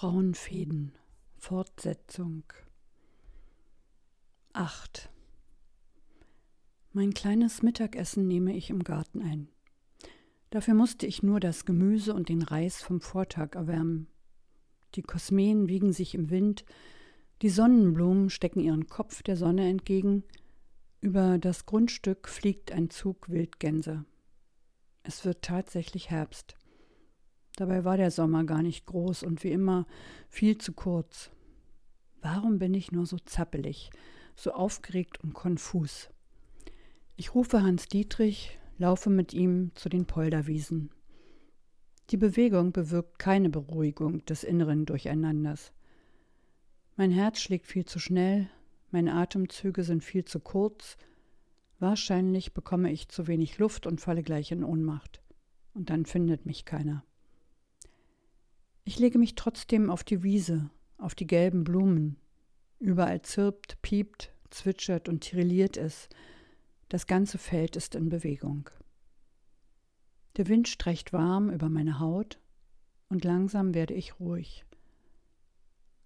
Frauenfäden Fortsetzung 8 Mein kleines Mittagessen nehme ich im Garten ein. Dafür musste ich nur das Gemüse und den Reis vom Vortag erwärmen. Die Kosmeen wiegen sich im Wind, die Sonnenblumen stecken ihren Kopf der Sonne entgegen, über das Grundstück fliegt ein Zug Wildgänse. Es wird tatsächlich Herbst. Dabei war der Sommer gar nicht groß und wie immer viel zu kurz. Warum bin ich nur so zappelig, so aufgeregt und konfus? Ich rufe Hans Dietrich, laufe mit ihm zu den Polderwiesen. Die Bewegung bewirkt keine Beruhigung des inneren Durcheinanders. Mein Herz schlägt viel zu schnell, meine Atemzüge sind viel zu kurz, wahrscheinlich bekomme ich zu wenig Luft und falle gleich in Ohnmacht. Und dann findet mich keiner. Ich lege mich trotzdem auf die Wiese, auf die gelben Blumen. Überall zirpt, piept, zwitschert und tirilliert es. Das ganze Feld ist in Bewegung. Der Wind streicht warm über meine Haut und langsam werde ich ruhig.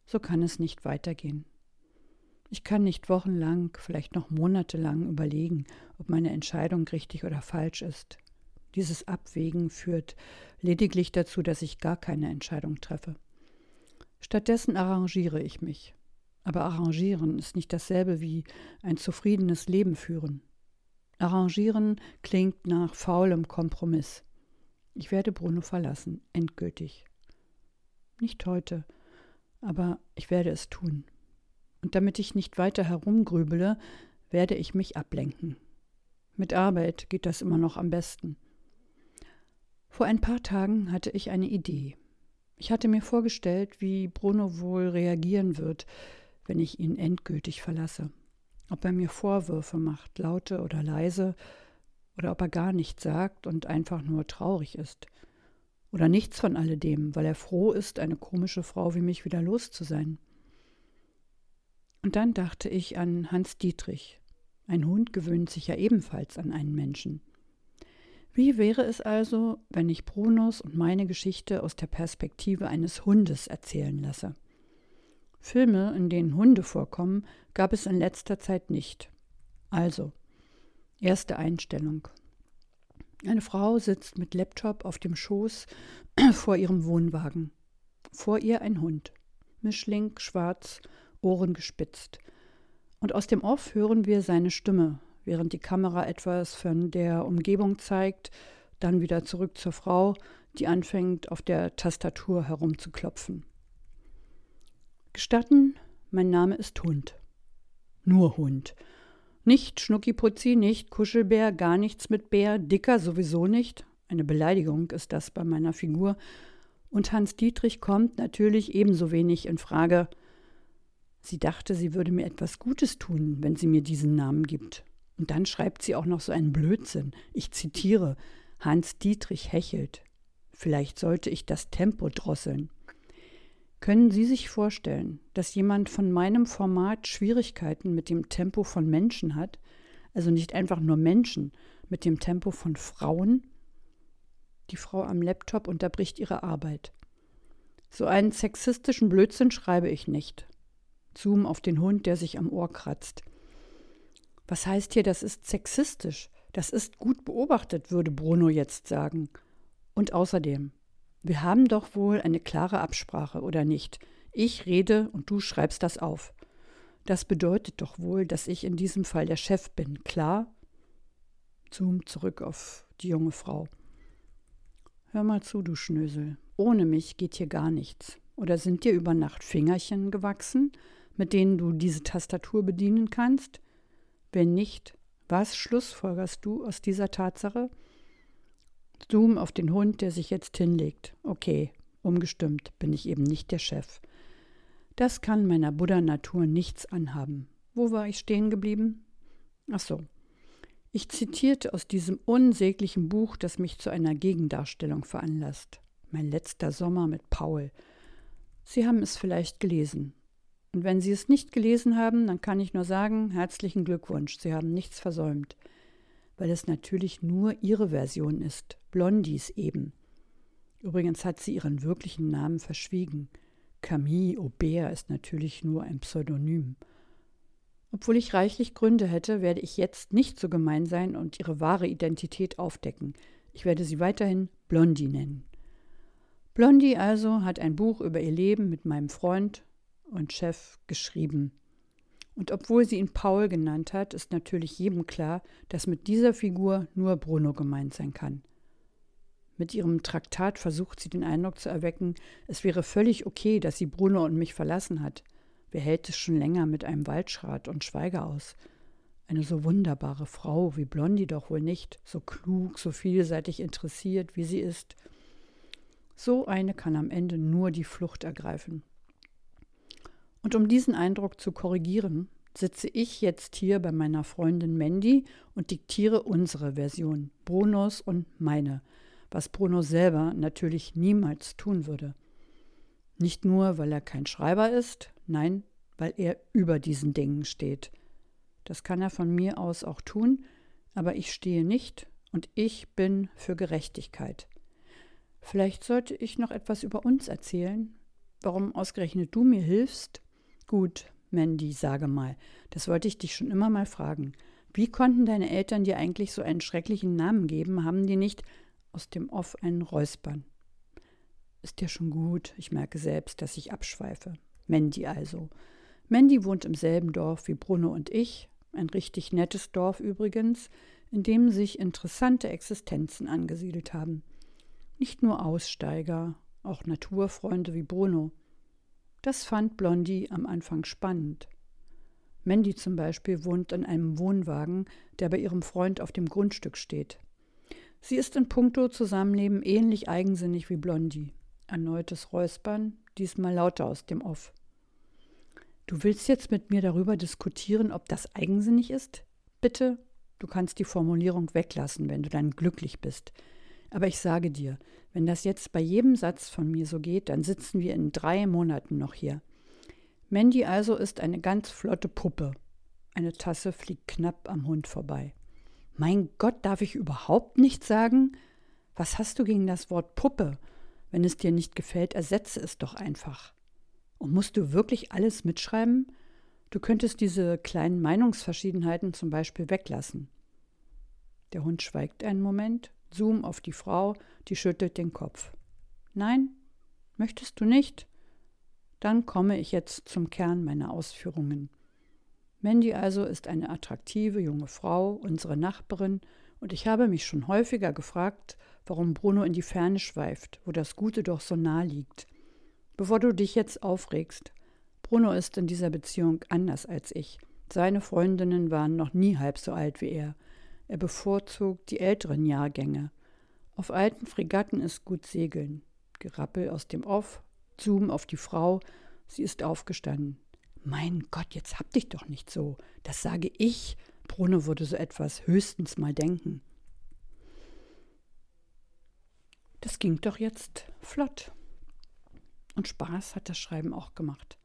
So kann es nicht weitergehen. Ich kann nicht wochenlang, vielleicht noch monatelang überlegen, ob meine Entscheidung richtig oder falsch ist. Dieses Abwägen führt lediglich dazu, dass ich gar keine Entscheidung treffe. Stattdessen arrangiere ich mich. Aber arrangieren ist nicht dasselbe wie ein zufriedenes Leben führen. Arrangieren klingt nach faulem Kompromiss. Ich werde Bruno verlassen, endgültig. Nicht heute, aber ich werde es tun. Und damit ich nicht weiter herumgrübele, werde ich mich ablenken. Mit Arbeit geht das immer noch am besten. Vor ein paar Tagen hatte ich eine Idee. Ich hatte mir vorgestellt, wie Bruno wohl reagieren wird, wenn ich ihn endgültig verlasse. Ob er mir Vorwürfe macht, laute oder leise, oder ob er gar nichts sagt und einfach nur traurig ist. Oder nichts von alledem, weil er froh ist, eine komische Frau wie mich wieder los zu sein. Und dann dachte ich an Hans Dietrich. Ein Hund gewöhnt sich ja ebenfalls an einen Menschen. Wie wäre es also, wenn ich Brunos und meine Geschichte aus der Perspektive eines Hundes erzählen lasse? Filme, in denen Hunde vorkommen, gab es in letzter Zeit nicht. Also, erste Einstellung. Eine Frau sitzt mit Laptop auf dem Schoß vor ihrem Wohnwagen. Vor ihr ein Hund. Mischling, schwarz, Ohren gespitzt. Und aus dem Off hören wir seine Stimme, während die Kamera etwas von der Umgebung zeigt, dann wieder zurück zur Frau, die anfängt, auf der Tastatur herumzuklopfen. Gestatten, mein Name ist Hund. Nur Hund. Nicht Schnuckiputzi, nicht Kuschelbär, gar nichts mit Bär, dicker sowieso nicht. Eine Beleidigung ist das bei meiner Figur. Und Hans Dietrich kommt natürlich ebenso wenig in Frage. Sie dachte, sie würde mir etwas Gutes tun, wenn sie mir diesen Namen gibt. Und dann schreibt sie auch noch so einen Blödsinn. Ich zitiere: Hans Dietrich hechelt. Vielleicht sollte ich das Tempo drosseln. Können Sie sich vorstellen, dass jemand von meinem Format Schwierigkeiten mit dem Tempo von Menschen hat? Also nicht einfach nur Menschen, mit dem Tempo von Frauen? Die Frau am Laptop unterbricht ihre Arbeit. So einen sexistischen Blödsinn schreibe ich nicht. Zoom auf den Hund, der sich am Ohr kratzt. Was heißt hier, das ist sexistisch? Das ist gut beobachtet, würde Bruno jetzt sagen. Und außerdem, wir haben doch wohl eine klare Absprache, oder nicht? Ich rede und du schreibst das auf. Das bedeutet doch wohl, dass ich in diesem Fall der Chef bin, klar? Zoom zurück auf die junge Frau. Hör mal zu, du Schnösel. Ohne mich geht hier gar nichts. Oder sind dir über Nacht Fingerchen gewachsen, mit denen du diese Tastatur bedienen kannst? Wenn nicht, was schlussfolgerst du aus dieser Tatsache? Zoom auf den Hund, der sich jetzt hinlegt. Okay, umgestimmt bin ich eben nicht der Chef. Das kann meiner Buddha-Natur nichts anhaben. Wo war ich stehen geblieben? Ach so. Ich zitierte aus diesem unsäglichen Buch, das mich zu einer Gegendarstellung veranlasst. Mein letzter Sommer mit Paul. Sie haben es vielleicht gelesen. Und wenn Sie es nicht gelesen haben, dann kann ich nur sagen, herzlichen Glückwunsch, Sie haben nichts versäumt. Weil es natürlich nur Ihre Version ist, Blondies eben. Übrigens hat sie ihren wirklichen Namen verschwiegen. Camille Aubert ist natürlich nur ein Pseudonym. Obwohl ich reichlich Gründe hätte, werde ich jetzt nicht so gemein sein und ihre wahre Identität aufdecken. Ich werde sie weiterhin Blondie nennen. Blondie also hat ein Buch über ihr Leben mit meinem Freund und Chef geschrieben. Und obwohl sie ihn Paul genannt hat, ist natürlich jedem klar, dass mit dieser Figur nur Bruno gemeint sein kann. Mit ihrem Traktat versucht sie den Eindruck zu erwecken, es wäre völlig okay, dass sie Bruno und mich verlassen hat. Wer hält es schon länger mit einem Waldschrat und Schweiger aus? Eine so wunderbare Frau wie Blondie doch wohl nicht, so klug, so vielseitig interessiert, wie sie ist. So eine kann am Ende nur die Flucht ergreifen. Und um diesen Eindruck zu korrigieren, sitze ich jetzt hier bei meiner Freundin Mandy und diktiere unsere Version, Brunos und meine, was Bruno selber natürlich niemals tun würde. Nicht nur, weil er kein Schreiber ist, nein, weil er über diesen Dingen steht. Das kann er von mir aus auch tun, aber ich stehe nicht und ich bin für Gerechtigkeit. Vielleicht sollte ich noch etwas über uns erzählen, warum ausgerechnet du mir hilfst. Gut, Mandy, sage mal, das wollte ich dich schon immer mal fragen. Wie konnten deine Eltern dir eigentlich so einen schrecklichen Namen geben? Haben die nicht aus dem Off einen Räuspern? Ist dir schon gut, ich merke selbst, dass ich abschweife. Mandy also. Mandy wohnt im selben Dorf wie Bruno und ich, ein richtig nettes Dorf übrigens, in dem sich interessante Existenzen angesiedelt haben. Nicht nur Aussteiger, auch Naturfreunde wie Bruno. Das fand Blondie am Anfang spannend. Mandy zum Beispiel wohnt in einem Wohnwagen, der bei ihrem Freund auf dem Grundstück steht. Sie ist in puncto Zusammenleben ähnlich eigensinnig wie Blondie. Erneutes Räuspern, diesmal lauter aus dem Off. Du willst jetzt mit mir darüber diskutieren, ob das eigensinnig ist? Bitte, du kannst die Formulierung weglassen, wenn du dann glücklich bist. Aber ich sage dir, wenn das jetzt bei jedem Satz von mir so geht, dann sitzen wir in drei Monaten noch hier. Mandy also ist eine ganz flotte Puppe. Eine Tasse fliegt knapp am Hund vorbei. Mein Gott, darf ich überhaupt nichts sagen? Was hast du gegen das Wort Puppe? Wenn es dir nicht gefällt, ersetze es doch einfach. Und musst du wirklich alles mitschreiben? Du könntest diese kleinen Meinungsverschiedenheiten zum Beispiel weglassen. Der Hund schweigt einen Moment, zoom auf die Frau, die schüttelt den Kopf. Nein? Möchtest du nicht? Dann komme ich jetzt zum Kern meiner Ausführungen. Mandy also ist eine attraktive junge Frau, unsere Nachbarin, und ich habe mich schon häufiger gefragt, warum Bruno in die Ferne schweift, wo das Gute doch so nah liegt. Bevor du dich jetzt aufregst, Bruno ist in dieser Beziehung anders als ich. Seine Freundinnen waren noch nie halb so alt wie er. Er bevorzugt die älteren Jahrgänge. Auf alten Fregatten ist gut segeln. Gerappel aus dem Off, Zoom auf die Frau. Sie ist aufgestanden. Mein Gott, jetzt hab dich doch nicht so. Das sage ich. Bruno würde so etwas höchstens mal denken. Das ging doch jetzt flott. Und Spaß hat das Schreiben auch gemacht.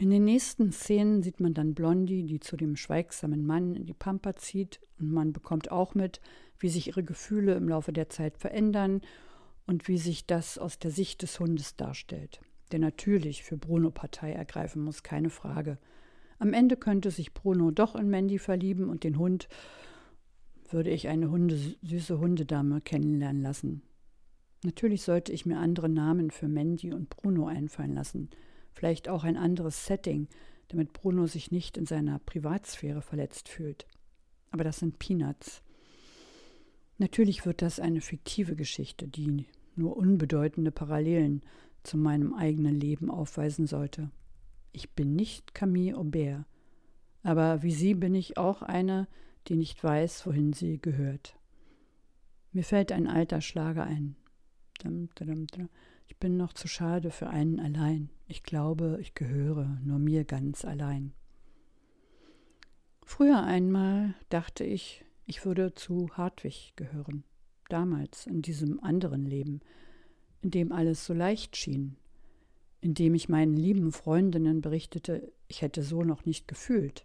In den nächsten Szenen sieht man dann Blondie, die zu dem schweigsamen Mann in die Pampa zieht, und man bekommt auch mit, wie sich ihre Gefühle im Laufe der Zeit verändern und wie sich das aus der Sicht des Hundes darstellt, der natürlich für Bruno Partei ergreifen muss, keine Frage. Am Ende könnte sich Bruno doch in Mandy verlieben und den Hund würde ich eine Hunde, süße Hundedame kennenlernen lassen. Natürlich sollte ich mir andere Namen für Mandy und Bruno einfallen lassen. Vielleicht auch ein anderes Setting, damit Bruno sich nicht in seiner Privatsphäre verletzt fühlt. Aber das sind Peanuts. Natürlich wird das eine fiktive Geschichte, die nur unbedeutende Parallelen zu meinem eigenen Leben aufweisen sollte. Ich bin nicht Camille Aubert, aber wie sie bin ich auch eine, die nicht weiß, wohin sie gehört. Mir fällt ein alter Schlager ein. Ich bin noch zu schade für einen allein. Ich glaube, ich gehöre nur mir ganz allein. Früher einmal dachte ich, ich würde zu Hartwig gehören. Damals, in diesem anderen Leben, in dem alles so leicht schien, in dem ich meinen lieben Freundinnen berichtete, ich hätte so noch nicht gefühlt,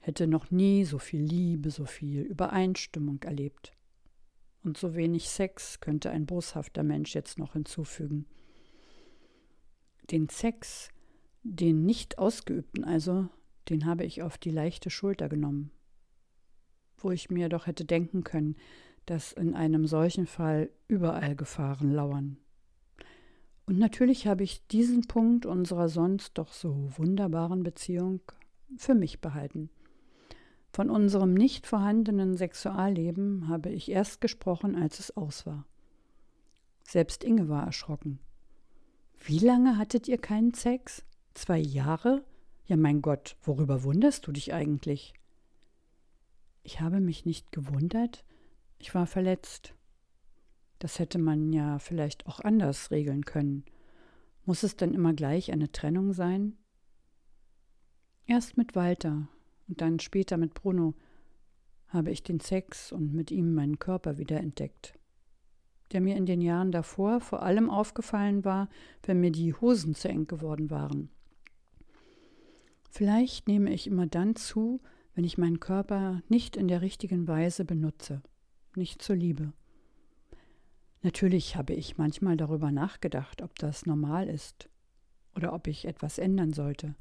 hätte noch nie so viel Liebe, so viel Übereinstimmung erlebt. Und so wenig Sex könnte ein boshafter Mensch jetzt noch hinzufügen. Den Sex, den nicht ausgeübten also, den habe ich auf die leichte Schulter genommen. Wo ich mir doch hätte denken können, dass in einem solchen Fall überall Gefahren lauern. Und natürlich habe ich diesen Punkt unserer sonst doch so wunderbaren Beziehung für mich behalten. Von unserem nicht vorhandenen Sexualleben habe ich erst gesprochen, als es aus war. Selbst Inge war erschrocken. Wie lange hattet ihr keinen Sex? Zwei Jahre? Ja, mein Gott, worüber wunderst du dich eigentlich? Ich habe mich nicht gewundert, ich war verletzt. Das hätte man ja vielleicht auch anders regeln können. Muss es denn immer gleich eine Trennung sein? Erst mit Walter und dann später mit Bruno habe ich den Sex und mit ihm meinen Körper wiederentdeckt, der mir in den Jahren davor vor allem aufgefallen war, wenn mir die Hosen zu eng geworden waren. Vielleicht nehme ich immer dann zu, wenn ich meinen Körper nicht in der richtigen Weise benutze, nicht zur Liebe. Natürlich habe ich manchmal darüber nachgedacht, ob das normal ist oder ob ich etwas ändern sollte.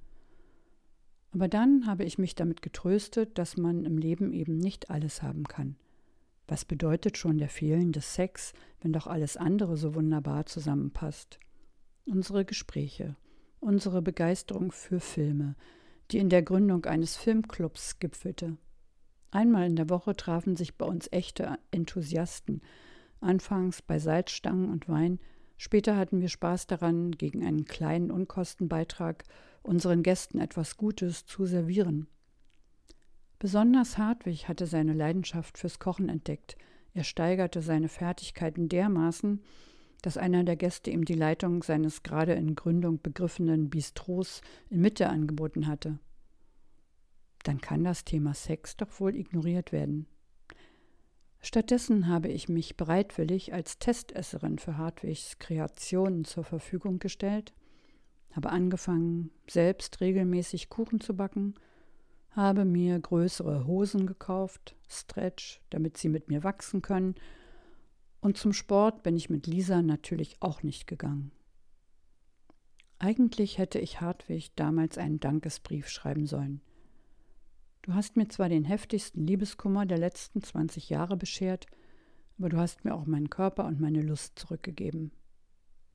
Aber dann habe ich mich damit getröstet, dass man im Leben eben nicht alles haben kann. Was bedeutet schon der fehlende Sex, wenn doch alles andere so wunderbar zusammenpasst? Unsere Gespräche, unsere Begeisterung für Filme, die in der Gründung eines Filmclubs gipfelte. Einmal in der Woche trafen sich bei uns echte Enthusiasten, anfangs bei Salzstangen und Wein, später hatten wir Spaß daran, gegen einen kleinen Unkostenbeitrag unseren Gästen etwas Gutes zu servieren. Besonders Hartwig hatte seine Leidenschaft fürs Kochen entdeckt. Er steigerte seine Fertigkeiten dermaßen, dass einer der Gäste ihm die Leitung seines gerade in Gründung begriffenen Bistros in Mitte angeboten hatte. Dann kann das Thema Sex doch wohl ignoriert werden. Stattdessen habe ich mich bereitwillig als Testesserin für Hartwigs Kreationen zur Verfügung gestellt, habe angefangen, selbst regelmäßig Kuchen zu backen, habe mir größere Hosen gekauft, Stretch, damit sie mit mir wachsen können, und zum Sport bin ich mit Lisa natürlich auch nicht gegangen. Eigentlich hätte ich Hartwig damals einen Dankesbrief schreiben sollen. Du hast mir zwar den heftigsten Liebeskummer der letzten 20 Jahre beschert, aber du hast mir auch meinen Körper und meine Lust zurückgegeben.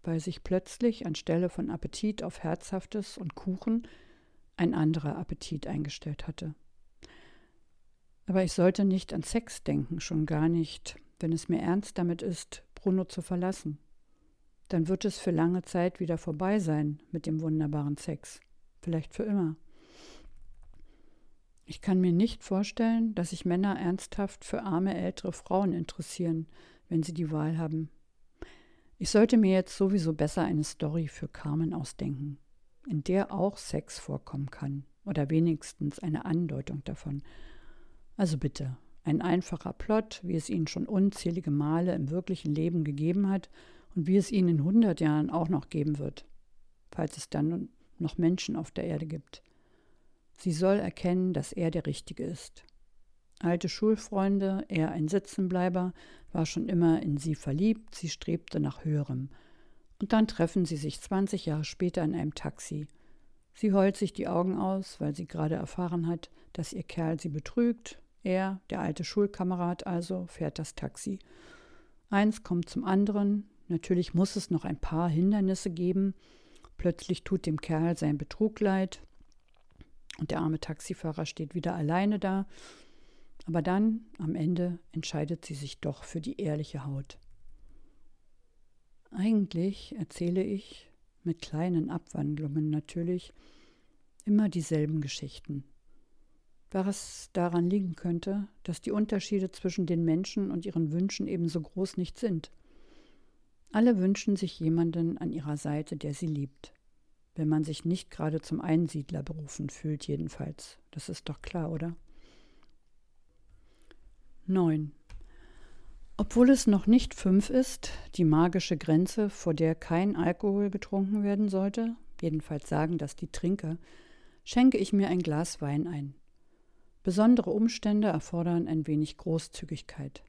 Weil sich plötzlich anstelle von Appetit auf Herzhaftes und Kuchen ein anderer Appetit eingestellt hatte. Aber ich sollte nicht an Sex denken, schon gar nicht wenn es mir ernst damit ist, Bruno zu verlassen. Dann wird es für lange Zeit wieder vorbei sein mit dem wunderbaren Sex. Vielleicht für immer. Ich kann mir nicht vorstellen, dass sich Männer ernsthaft für arme ältere Frauen interessieren, wenn sie die Wahl haben. Ich sollte mir jetzt sowieso besser eine Story für Carmen ausdenken, in der auch Sex vorkommen kann, oder wenigstens eine Andeutung davon. Also bitte, ein einfacher Plot, wie es ihn schon unzählige Male im wirklichen Leben gegeben hat und wie es ihn in hundert Jahren auch noch geben wird, falls es dann noch Menschen auf der Erde gibt. Sie soll erkennen, dass er der Richtige ist. Alte Schulfreunde, er ein Sitzenbleiber, war schon immer in sie verliebt, sie strebte nach Höherem. Und dann treffen sie sich 20 Jahre später in einem Taxi. Sie heult sich die Augen aus, weil sie gerade erfahren hat, dass ihr Kerl sie betrügt, er, der alte Schulkamerad also, fährt das Taxi. Eins kommt zum anderen. Natürlich muss es noch ein paar Hindernisse geben. Plötzlich tut dem Kerl sein Betrug leid. Und der arme Taxifahrer steht wieder alleine da. Aber dann, am Ende, entscheidet sie sich doch für die ehrliche Haut. Eigentlich erzähle ich, mit kleinen Abwandlungen natürlich, immer dieselben Geschichten was daran liegen könnte, dass die Unterschiede zwischen den Menschen und ihren Wünschen ebenso groß nicht sind. Alle wünschen sich jemanden an ihrer Seite, der sie liebt. Wenn man sich nicht gerade zum Einsiedler berufen fühlt, jedenfalls. Das ist doch klar, oder? 9. Obwohl es noch nicht fünf ist, die magische Grenze, vor der kein Alkohol getrunken werden sollte, jedenfalls sagen das die Trinker, schenke ich mir ein Glas Wein ein. Besondere Umstände erfordern ein wenig Großzügigkeit.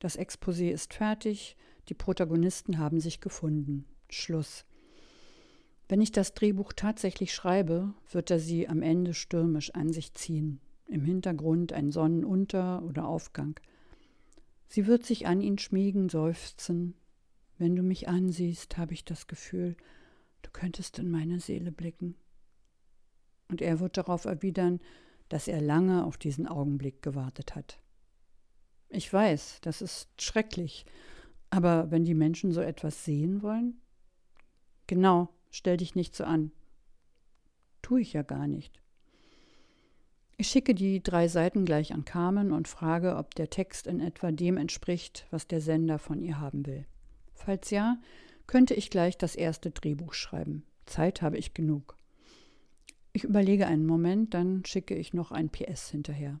Das Exposé ist fertig, die Protagonisten haben sich gefunden. Schluss. Wenn ich das Drehbuch tatsächlich schreibe, wird er sie am Ende stürmisch an sich ziehen. Im Hintergrund ein Sonnenunter- oder Aufgang. Sie wird sich an ihn schmiegen, seufzen. Wenn du mich ansiehst, habe ich das Gefühl, du könntest in meine Seele blicken. Und er wird darauf erwidern, dass er lange auf diesen Augenblick gewartet hat. Ich weiß, das ist schrecklich, aber wenn die Menschen so etwas sehen wollen? Genau, stell dich nicht so an. Tue ich ja gar nicht. Ich schicke die drei Seiten gleich an Carmen und frage, ob der Text in etwa dem entspricht, was der Sender von ihr haben will. Falls ja, könnte ich gleich das erste Drehbuch schreiben. Zeit habe ich genug. Ich überlege einen Moment, dann schicke ich noch ein PS hinterher.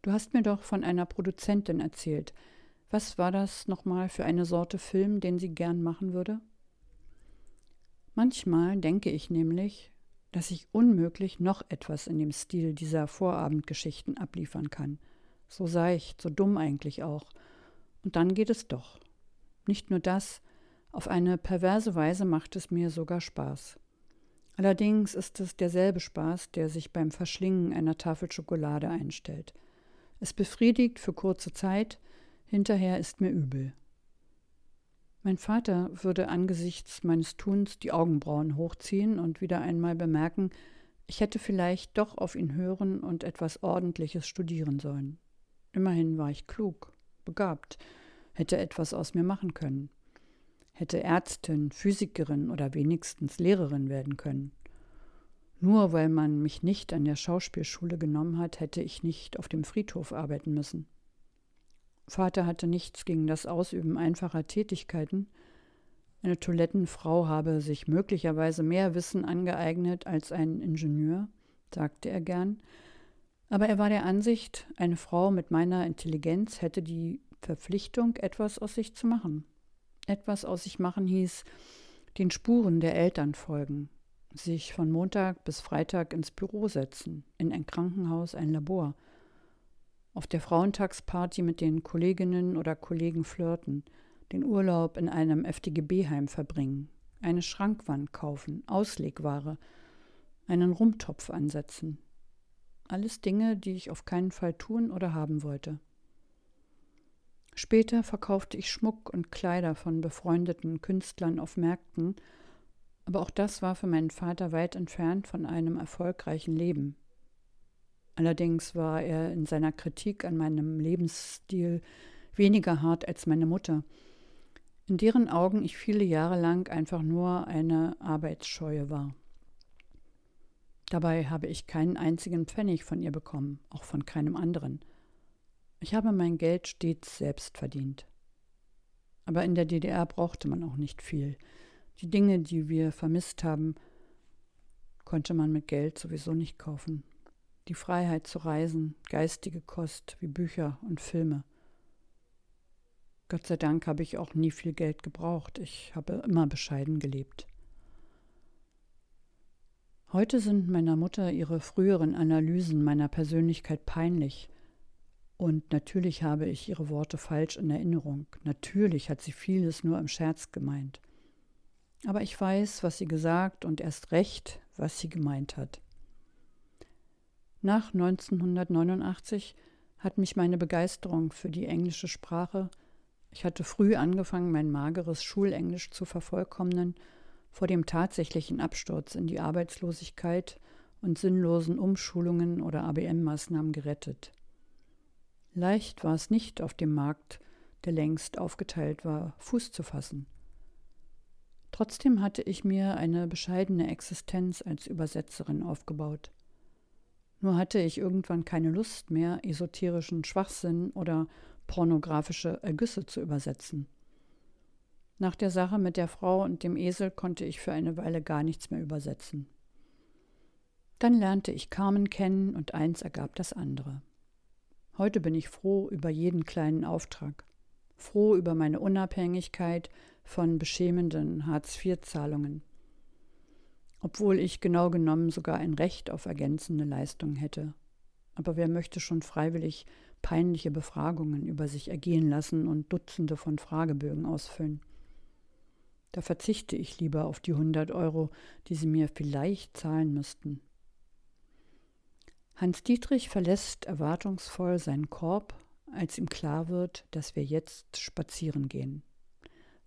Du hast mir doch von einer Produzentin erzählt. Was war das nochmal für eine Sorte Film, den sie gern machen würde? Manchmal denke ich nämlich, dass ich unmöglich noch etwas in dem Stil dieser Vorabendgeschichten abliefern kann. So seicht, so dumm eigentlich auch. Und dann geht es doch. Nicht nur das, auf eine perverse Weise macht es mir sogar Spaß. Allerdings ist es derselbe Spaß, der sich beim Verschlingen einer Tafel Schokolade einstellt. Es befriedigt für kurze Zeit, hinterher ist mir übel. Mein Vater würde angesichts meines Tuns die Augenbrauen hochziehen und wieder einmal bemerken, ich hätte vielleicht doch auf ihn hören und etwas Ordentliches studieren sollen. Immerhin war ich klug, begabt, hätte etwas aus mir machen können hätte Ärztin, Physikerin oder wenigstens Lehrerin werden können. Nur weil man mich nicht an der Schauspielschule genommen hat, hätte ich nicht auf dem Friedhof arbeiten müssen. Vater hatte nichts gegen das Ausüben einfacher Tätigkeiten. Eine Toilettenfrau habe sich möglicherweise mehr Wissen angeeignet als ein Ingenieur, sagte er gern. Aber er war der Ansicht, eine Frau mit meiner Intelligenz hätte die Verpflichtung, etwas aus sich zu machen etwas aus sich machen hieß, den Spuren der Eltern folgen, sich von Montag bis Freitag ins Büro setzen, in ein Krankenhaus, ein Labor, auf der Frauentagsparty mit den Kolleginnen oder Kollegen flirten, den Urlaub in einem FDGB-Heim verbringen, eine Schrankwand kaufen, Auslegware, einen Rumtopf ansetzen. Alles Dinge, die ich auf keinen Fall tun oder haben wollte. Später verkaufte ich Schmuck und Kleider von befreundeten Künstlern auf Märkten, aber auch das war für meinen Vater weit entfernt von einem erfolgreichen Leben. Allerdings war er in seiner Kritik an meinem Lebensstil weniger hart als meine Mutter, in deren Augen ich viele Jahre lang einfach nur eine Arbeitsscheue war. Dabei habe ich keinen einzigen Pfennig von ihr bekommen, auch von keinem anderen. Ich habe mein Geld stets selbst verdient. Aber in der DDR brauchte man auch nicht viel. Die Dinge, die wir vermisst haben, konnte man mit Geld sowieso nicht kaufen. Die Freiheit zu reisen, geistige Kost wie Bücher und Filme. Gott sei Dank habe ich auch nie viel Geld gebraucht. Ich habe immer bescheiden gelebt. Heute sind meiner Mutter ihre früheren Analysen meiner Persönlichkeit peinlich und natürlich habe ich ihre Worte falsch in Erinnerung. Natürlich hat sie vieles nur im Scherz gemeint. Aber ich weiß, was sie gesagt und erst recht, was sie gemeint hat. Nach 1989 hat mich meine Begeisterung für die englische Sprache, ich hatte früh angefangen, mein mageres Schulenglisch zu vervollkommnen, vor dem tatsächlichen Absturz in die Arbeitslosigkeit und sinnlosen Umschulungen oder ABM-Maßnahmen gerettet. Leicht war es nicht auf dem Markt, der längst aufgeteilt war, Fuß zu fassen. Trotzdem hatte ich mir eine bescheidene Existenz als Übersetzerin aufgebaut. Nur hatte ich irgendwann keine Lust mehr, esoterischen Schwachsinn oder pornografische Ergüsse zu übersetzen. Nach der Sache mit der Frau und dem Esel konnte ich für eine Weile gar nichts mehr übersetzen. Dann lernte ich Carmen kennen und eins ergab das andere. Heute bin ich froh über jeden kleinen Auftrag, froh über meine Unabhängigkeit von beschämenden Hartz-IV-Zahlungen, obwohl ich genau genommen sogar ein Recht auf ergänzende Leistungen hätte. Aber wer möchte schon freiwillig peinliche Befragungen über sich ergehen lassen und Dutzende von Fragebögen ausfüllen? Da verzichte ich lieber auf die 100 Euro, die Sie mir vielleicht zahlen müssten. Hans Dietrich verlässt erwartungsvoll seinen Korb, als ihm klar wird, dass wir jetzt spazieren gehen.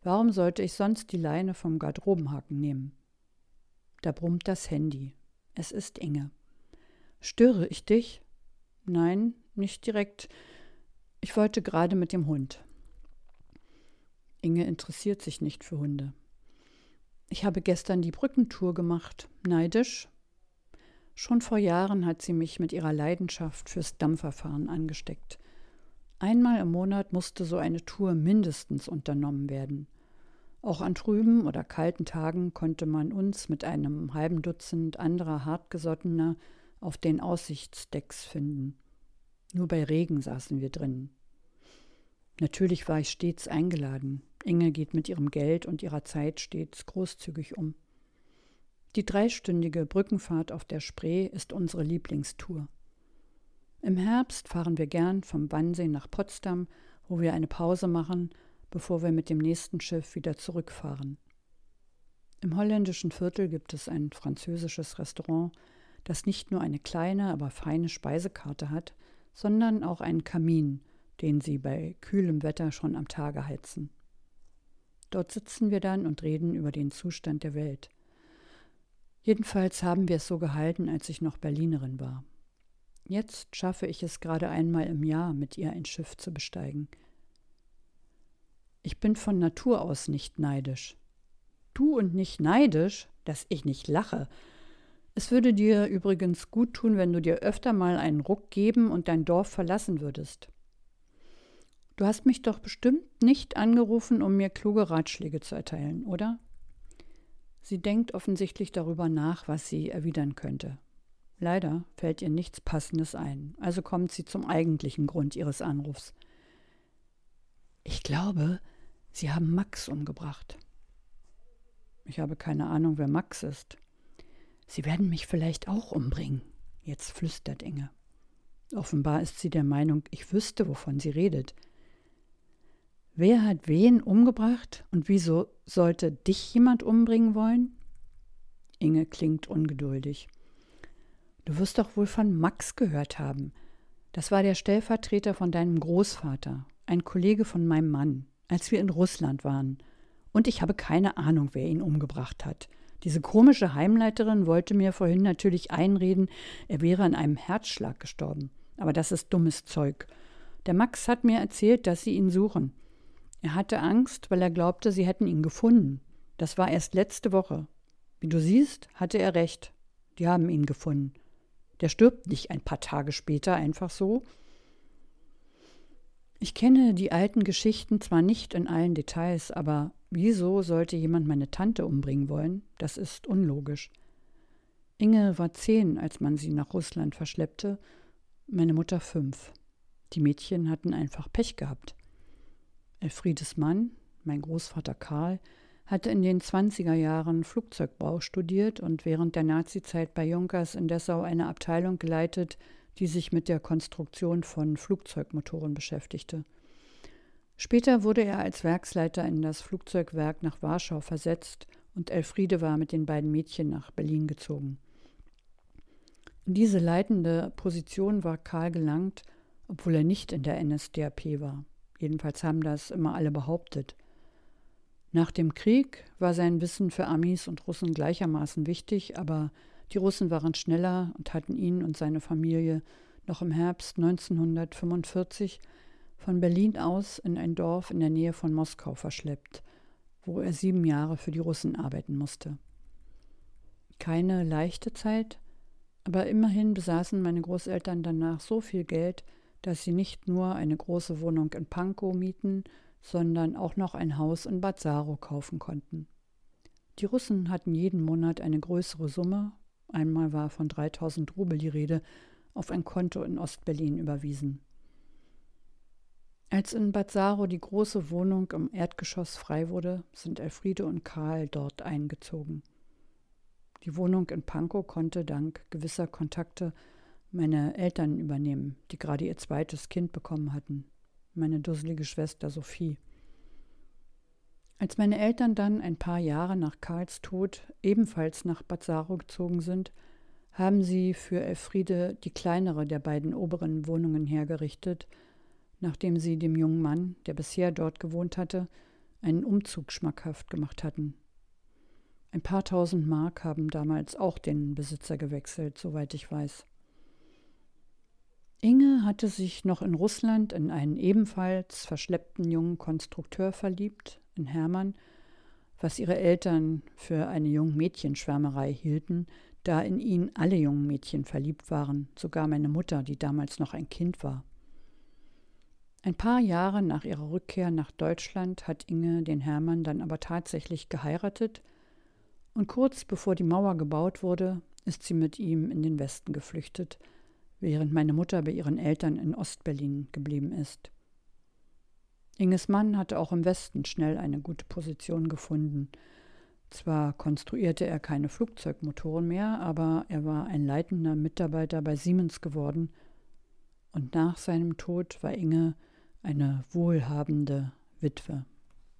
Warum sollte ich sonst die Leine vom Garderobenhaken nehmen? Da brummt das Handy. Es ist Inge. Störe ich dich? Nein, nicht direkt. Ich wollte gerade mit dem Hund. Inge interessiert sich nicht für Hunde. Ich habe gestern die Brückentour gemacht. Neidisch? Schon vor Jahren hat sie mich mit ihrer Leidenschaft fürs Dampferfahren angesteckt. Einmal im Monat musste so eine Tour mindestens unternommen werden. Auch an trüben oder kalten Tagen konnte man uns mit einem halben Dutzend anderer hartgesottener auf den Aussichtsdecks finden. Nur bei Regen saßen wir drin. Natürlich war ich stets eingeladen. Inge geht mit ihrem Geld und ihrer Zeit stets großzügig um. Die dreistündige Brückenfahrt auf der Spree ist unsere Lieblingstour. Im Herbst fahren wir gern vom Wannsee nach Potsdam, wo wir eine Pause machen, bevor wir mit dem nächsten Schiff wieder zurückfahren. Im holländischen Viertel gibt es ein französisches Restaurant, das nicht nur eine kleine, aber feine Speisekarte hat, sondern auch einen Kamin, den sie bei kühlem Wetter schon am Tage heizen. Dort sitzen wir dann und reden über den Zustand der Welt. Jedenfalls haben wir es so gehalten, als ich noch Berlinerin war. Jetzt schaffe ich es gerade einmal im Jahr, mit ihr ein Schiff zu besteigen. Ich bin von Natur aus nicht neidisch. Du und nicht neidisch, dass ich nicht lache. Es würde dir übrigens gut tun, wenn du dir öfter mal einen Ruck geben und dein Dorf verlassen würdest. Du hast mich doch bestimmt nicht angerufen, um mir kluge Ratschläge zu erteilen, oder? Sie denkt offensichtlich darüber nach, was sie erwidern könnte. Leider fällt ihr nichts Passendes ein, also kommt sie zum eigentlichen Grund ihres Anrufs. Ich glaube, Sie haben Max umgebracht. Ich habe keine Ahnung, wer Max ist. Sie werden mich vielleicht auch umbringen. Jetzt flüstert Inge. Offenbar ist sie der Meinung, ich wüsste, wovon sie redet. Wer hat wen umgebracht und wieso sollte dich jemand umbringen wollen? Inge klingt ungeduldig. Du wirst doch wohl von Max gehört haben. Das war der Stellvertreter von deinem Großvater, ein Kollege von meinem Mann, als wir in Russland waren. Und ich habe keine Ahnung, wer ihn umgebracht hat. Diese komische Heimleiterin wollte mir vorhin natürlich einreden, er wäre an einem Herzschlag gestorben. Aber das ist dummes Zeug. Der Max hat mir erzählt, dass sie ihn suchen. Er hatte Angst, weil er glaubte, sie hätten ihn gefunden. Das war erst letzte Woche. Wie du siehst, hatte er recht. Die haben ihn gefunden. Der stirbt nicht ein paar Tage später einfach so. Ich kenne die alten Geschichten zwar nicht in allen Details, aber wieso sollte jemand meine Tante umbringen wollen? Das ist unlogisch. Inge war zehn, als man sie nach Russland verschleppte, meine Mutter fünf. Die Mädchen hatten einfach Pech gehabt. Elfriedes Mann, mein Großvater Karl, hatte in den 20er Jahren Flugzeugbau studiert und während der Nazizeit bei Junkers in Dessau eine Abteilung geleitet, die sich mit der Konstruktion von Flugzeugmotoren beschäftigte. Später wurde er als Werksleiter in das Flugzeugwerk nach Warschau versetzt und Elfriede war mit den beiden Mädchen nach Berlin gezogen. In diese leitende Position war Karl gelangt, obwohl er nicht in der NSDAP war. Jedenfalls haben das immer alle behauptet. Nach dem Krieg war sein Wissen für Amis und Russen gleichermaßen wichtig, aber die Russen waren schneller und hatten ihn und seine Familie noch im Herbst 1945 von Berlin aus in ein Dorf in der Nähe von Moskau verschleppt, wo er sieben Jahre für die Russen arbeiten musste. Keine leichte Zeit, aber immerhin besaßen meine Großeltern danach so viel Geld, dass sie nicht nur eine große Wohnung in Pankow mieten, sondern auch noch ein Haus in Bad Saro kaufen konnten. Die Russen hatten jeden Monat eine größere Summe, einmal war von 3000 Rubel die Rede, auf ein Konto in Ostberlin überwiesen. Als in Bad Saro die große Wohnung im Erdgeschoss frei wurde, sind Elfriede und Karl dort eingezogen. Die Wohnung in Pankow konnte dank gewisser Kontakte meine Eltern übernehmen, die gerade ihr zweites Kind bekommen hatten meine dusselige Schwester Sophie. Als meine Eltern dann ein paar Jahre nach Karls Tod ebenfalls nach Bad Saro gezogen sind, haben sie für Elfriede die kleinere der beiden oberen Wohnungen hergerichtet, nachdem sie dem jungen Mann, der bisher dort gewohnt hatte, einen Umzug schmackhaft gemacht hatten. Ein paar tausend Mark haben damals auch den Besitzer gewechselt, soweit ich weiß. Inge hatte sich noch in Russland in einen ebenfalls verschleppten jungen Konstrukteur verliebt, in Hermann, was ihre Eltern für eine Jungmädchenschwärmerei hielten, da in ihn alle jungen Mädchen verliebt waren, sogar meine Mutter, die damals noch ein Kind war. Ein paar Jahre nach ihrer Rückkehr nach Deutschland hat Inge den Hermann dann aber tatsächlich geheiratet und kurz bevor die Mauer gebaut wurde, ist sie mit ihm in den Westen geflüchtet, während meine Mutter bei ihren Eltern in Ostberlin geblieben ist. Inges Mann hatte auch im Westen schnell eine gute Position gefunden. Zwar konstruierte er keine Flugzeugmotoren mehr, aber er war ein leitender Mitarbeiter bei Siemens geworden, und nach seinem Tod war Inge eine wohlhabende Witwe.